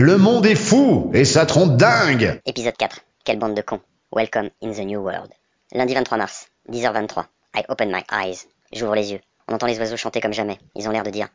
Le monde est fou et ça trompe dingue Épisode 4. Quelle bande de cons. Welcome in the new world. Lundi 23 mars, 10h23. I open my eyes. J'ouvre les yeux. On entend les oiseaux chanter comme jamais. Ils ont l'air de dire.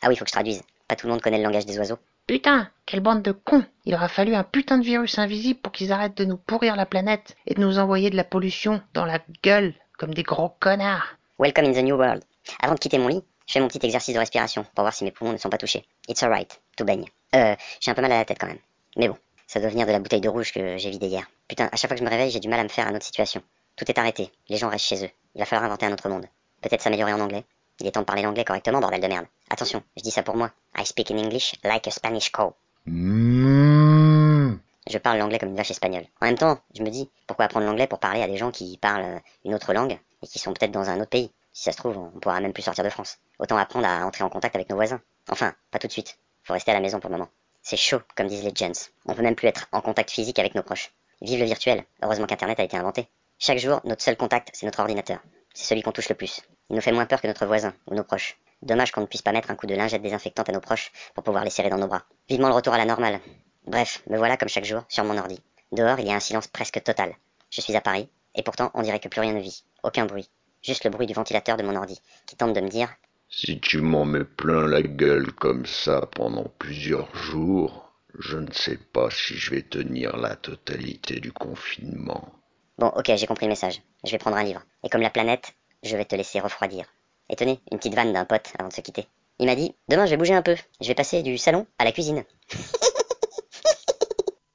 Ah oui, faut que je traduise. Pas tout le monde connaît le langage des oiseaux. Putain, quelle bande de cons Il aura fallu un putain de virus invisible pour qu'ils arrêtent de nous pourrir la planète et de nous envoyer de la pollution dans la gueule comme des gros connards. Welcome in the new world. Avant de quitter mon lit, je fais mon petit exercice de respiration pour voir si mes poumons ne sont pas touchés. It's alright, tout baigne. Euh, j'ai un peu mal à la tête quand même. Mais bon, ça doit venir de la bouteille de rouge que j'ai vidée hier. Putain, à chaque fois que je me réveille, j'ai du mal à me faire à notre situation. Tout est arrêté, les gens restent chez eux. Il va falloir inventer un autre monde. Peut-être s'améliorer en anglais. Il est temps de parler l'anglais correctement, bordel de merde. Attention, je dis ça pour moi. I speak in English like a Spanish cow. Mmh. Je parle l'anglais comme une vache espagnole. En même temps, je me dis, pourquoi apprendre l'anglais pour parler à des gens qui parlent une autre langue et qui sont peut-être dans un autre pays? Si ça se trouve, on pourra même plus sortir de France. Autant apprendre à entrer en contact avec nos voisins. Enfin, pas tout de suite. Faut rester à la maison pour le moment. C'est chaud, comme disent les gens. On peut même plus être en contact physique avec nos proches. Vive le virtuel. Heureusement qu'Internet a été inventé. Chaque jour, notre seul contact, c'est notre ordinateur. C'est celui qu'on touche le plus. Il nous fait moins peur que notre voisin ou nos proches. Dommage qu'on ne puisse pas mettre un coup de lingette désinfectante à nos proches pour pouvoir les serrer dans nos bras. Vivement le retour à la normale. Bref, me voilà comme chaque jour sur mon ordi. Dehors, il y a un silence presque total. Je suis à Paris, et pourtant on dirait que plus rien ne vit. Aucun bruit. Juste le bruit du ventilateur de mon ordi, qui tente de me dire Si tu m'en mets plein la gueule comme ça pendant plusieurs jours, je ne sais pas si je vais tenir la totalité du confinement. Bon, ok, j'ai compris le message. Je vais prendre un livre. Et comme la planète, je vais te laisser refroidir. Et tenez, une petite vanne d'un pote avant de se quitter. Il m'a dit Demain, je vais bouger un peu. Je vais passer du salon à la cuisine.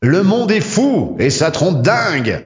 Le monde est fou et ça trompe dingue